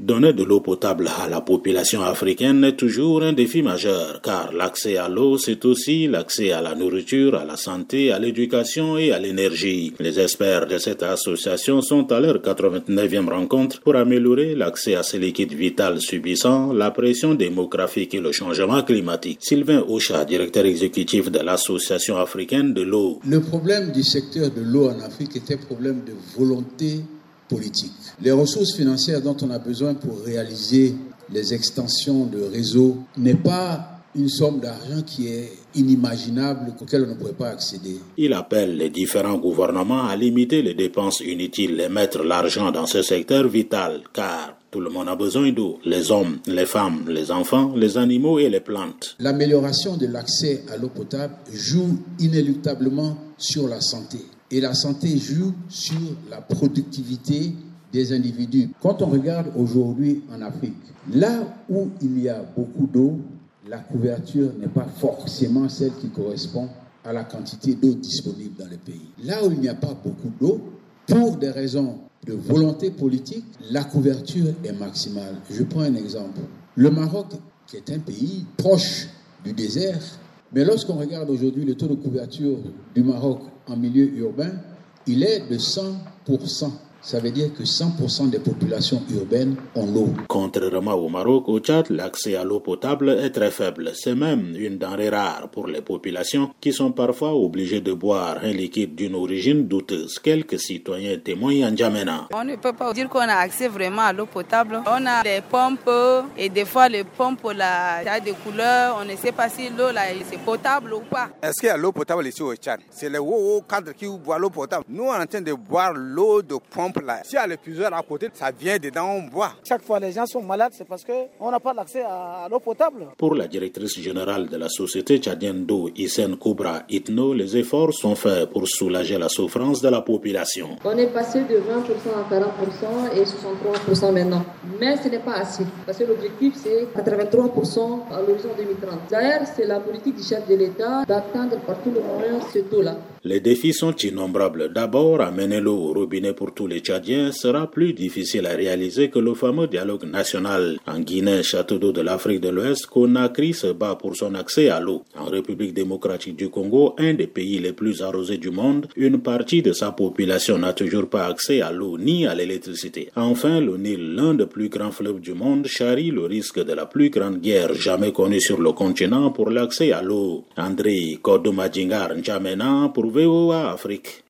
Donner de l'eau potable à la population africaine est toujours un défi majeur, car l'accès à l'eau, c'est aussi l'accès à la nourriture, à la santé, à l'éducation et à l'énergie. Les experts de cette association sont à leur 89e rencontre pour améliorer l'accès à ces liquides vitaux subissant la pression démographique et le changement climatique. Sylvain Ocha, directeur exécutif de l'Association africaine de l'eau. Le problème du secteur de l'eau en Afrique était un problème de volonté politique. Les ressources financières dont on a besoin pour réaliser les extensions de réseau n'est pas une somme d'argent qui est inimaginable, auquel on ne pourrait pas accéder. Il appelle les différents gouvernements à limiter les dépenses inutiles et mettre l'argent dans ce secteur vital, car tout le monde a besoin d'eau. Les hommes, les femmes, les enfants, les animaux et les plantes. L'amélioration de l'accès à l'eau potable joue inéluctablement sur la santé. Et la santé joue sur la productivité des individus. Quand on regarde aujourd'hui en Afrique, là où il y a beaucoup d'eau, la couverture n'est pas forcément celle qui correspond à la quantité d'eau disponible dans le pays. Là où il n'y a pas beaucoup d'eau, pour des raisons de volonté politique, la couverture est maximale. Je prends un exemple. Le Maroc, qui est un pays proche du désert, mais lorsqu'on regarde aujourd'hui le taux de couverture du Maroc en milieu urbain, il est de 100% ça veut dire que 100% des populations urbaines ont l'eau. Contrairement au Maroc, au Tchad, l'accès à l'eau potable est très faible. C'est même une denrée rare pour les populations qui sont parfois obligées de boire un liquide d'une origine douteuse. Quelques citoyens témoignent en Djamena. On ne peut pas dire qu'on a accès vraiment à l'eau potable. On a des pompes et des fois les pompes là, y a des couleurs. On ne sait pas si l'eau là c'est potable ou pas. Est-ce qu'il y a l'eau potable ici au Tchad? C'est les hauts cadres qui boivent l'eau potable. Nous on est en train de boire l'eau de pompe si elle est plusieurs à côté, ça vient dedans, on boit. Chaque fois les gens sont malades, c'est parce qu'on n'a pas l'accès à l'eau potable. Pour la directrice générale de la société tchadienne d'eau, Isen Koubra Itno, les efforts sont faits pour soulager la souffrance de la population. On est passé de 20% à 40% et 63% maintenant. Mais ce n'est pas assez, parce que l'objectif c'est 83% à l'horizon 2030. D'ailleurs, c'est la politique du chef de l'État d'atteindre par tous les moyens ce taux-là. Les défis sont innombrables. D'abord, amener l'eau au robinet pour tous les Tchadiens sera plus difficile à réaliser que le fameux dialogue national. En Guinée, château d'eau de l'Afrique de l'Ouest, Conakry se bat pour son accès à l'eau. En République démocratique du Congo, un des pays les plus arrosés du monde, une partie de sa population n'a toujours pas accès à l'eau ni à l'électricité. Enfin, le Nil, l'un des plus grands fleuves du monde, charrie le risque de la plus grande guerre jamais connue sur le continent pour l'accès à l'eau. André pour VOA Afrique.